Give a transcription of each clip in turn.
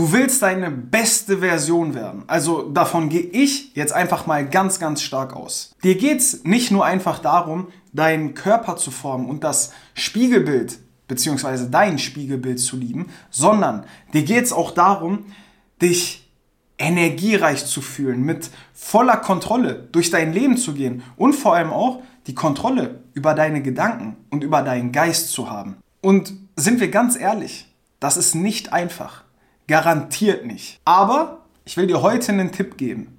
Du willst deine beste Version werden. Also davon gehe ich jetzt einfach mal ganz, ganz stark aus. Dir geht's nicht nur einfach darum, deinen Körper zu formen und das Spiegelbild beziehungsweise dein Spiegelbild zu lieben, sondern dir geht's auch darum, dich energiereich zu fühlen, mit voller Kontrolle durch dein Leben zu gehen und vor allem auch die Kontrolle über deine Gedanken und über deinen Geist zu haben. Und sind wir ganz ehrlich, das ist nicht einfach. Garantiert nicht. Aber ich will dir heute einen Tipp geben,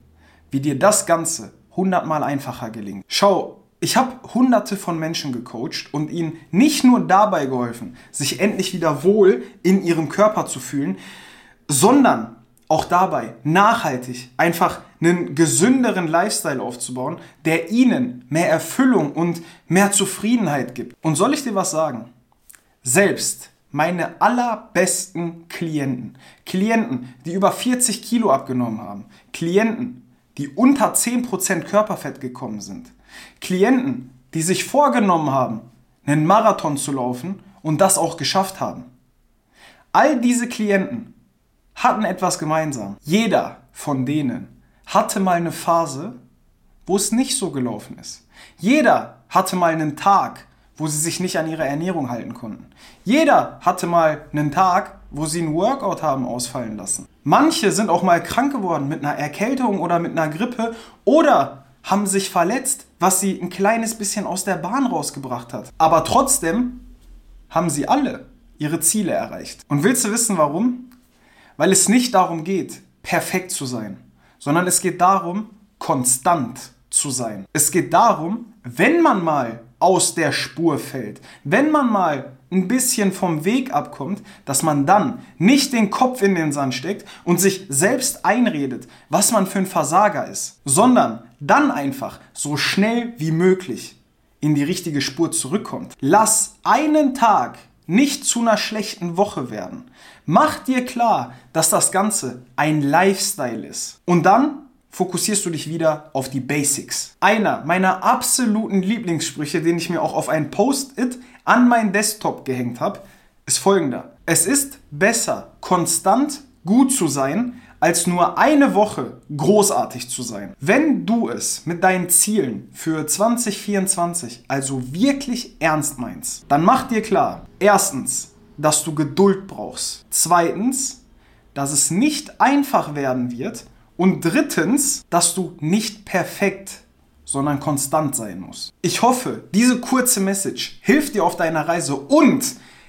wie dir das Ganze hundertmal einfacher gelingt. Schau, ich habe hunderte von Menschen gecoacht und ihnen nicht nur dabei geholfen, sich endlich wieder wohl in ihrem Körper zu fühlen, sondern auch dabei nachhaltig einfach einen gesünderen Lifestyle aufzubauen, der ihnen mehr Erfüllung und mehr Zufriedenheit gibt. Und soll ich dir was sagen? Selbst meine allerbesten Klienten, Klienten, die über 40 Kilo abgenommen haben, Klienten, die unter 10% Körperfett gekommen sind, Klienten, die sich vorgenommen haben, einen Marathon zu laufen und das auch geschafft haben. All diese Klienten hatten etwas gemeinsam. Jeder von denen hatte mal eine Phase, wo es nicht so gelaufen ist. Jeder hatte mal einen Tag, wo sie sich nicht an ihre Ernährung halten konnten. Jeder hatte mal einen Tag, wo sie einen Workout haben ausfallen lassen. Manche sind auch mal krank geworden mit einer Erkältung oder mit einer Grippe oder haben sich verletzt, was sie ein kleines bisschen aus der Bahn rausgebracht hat. Aber trotzdem haben sie alle ihre Ziele erreicht. Und willst du wissen warum? Weil es nicht darum geht, perfekt zu sein, sondern es geht darum, konstant zu sein. Es geht darum, wenn man mal aus der Spur fällt. Wenn man mal ein bisschen vom Weg abkommt, dass man dann nicht den Kopf in den Sand steckt und sich selbst einredet, was man für ein Versager ist, sondern dann einfach so schnell wie möglich in die richtige Spur zurückkommt. Lass einen Tag nicht zu einer schlechten Woche werden. Mach dir klar, dass das Ganze ein Lifestyle ist. Und dann fokussierst du dich wieder auf die Basics. Einer meiner absoluten Lieblingssprüche, den ich mir auch auf ein Post-it an meinen Desktop gehängt habe, ist folgender. Es ist besser, konstant gut zu sein, als nur eine Woche großartig zu sein. Wenn du es mit deinen Zielen für 2024 also wirklich ernst meinst, dann mach dir klar, erstens, dass du Geduld brauchst. Zweitens, dass es nicht einfach werden wird, und drittens, dass du nicht perfekt, sondern konstant sein musst. Ich hoffe, diese kurze Message hilft dir auf deiner Reise und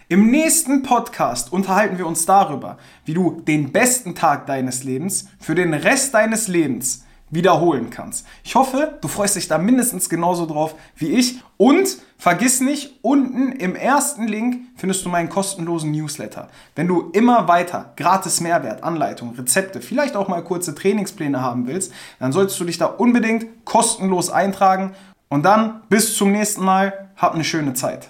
im nächsten Podcast unterhalten wir uns darüber, wie du den besten Tag deines Lebens für den Rest deines Lebens wiederholen kannst. Ich hoffe, du freust dich da mindestens genauso drauf wie ich. Und vergiss nicht, unten im ersten Link findest du meinen kostenlosen Newsletter. Wenn du immer weiter gratis Mehrwert, Anleitung, Rezepte, vielleicht auch mal kurze Trainingspläne haben willst, dann solltest du dich da unbedingt kostenlos eintragen. Und dann bis zum nächsten Mal. Hab eine schöne Zeit.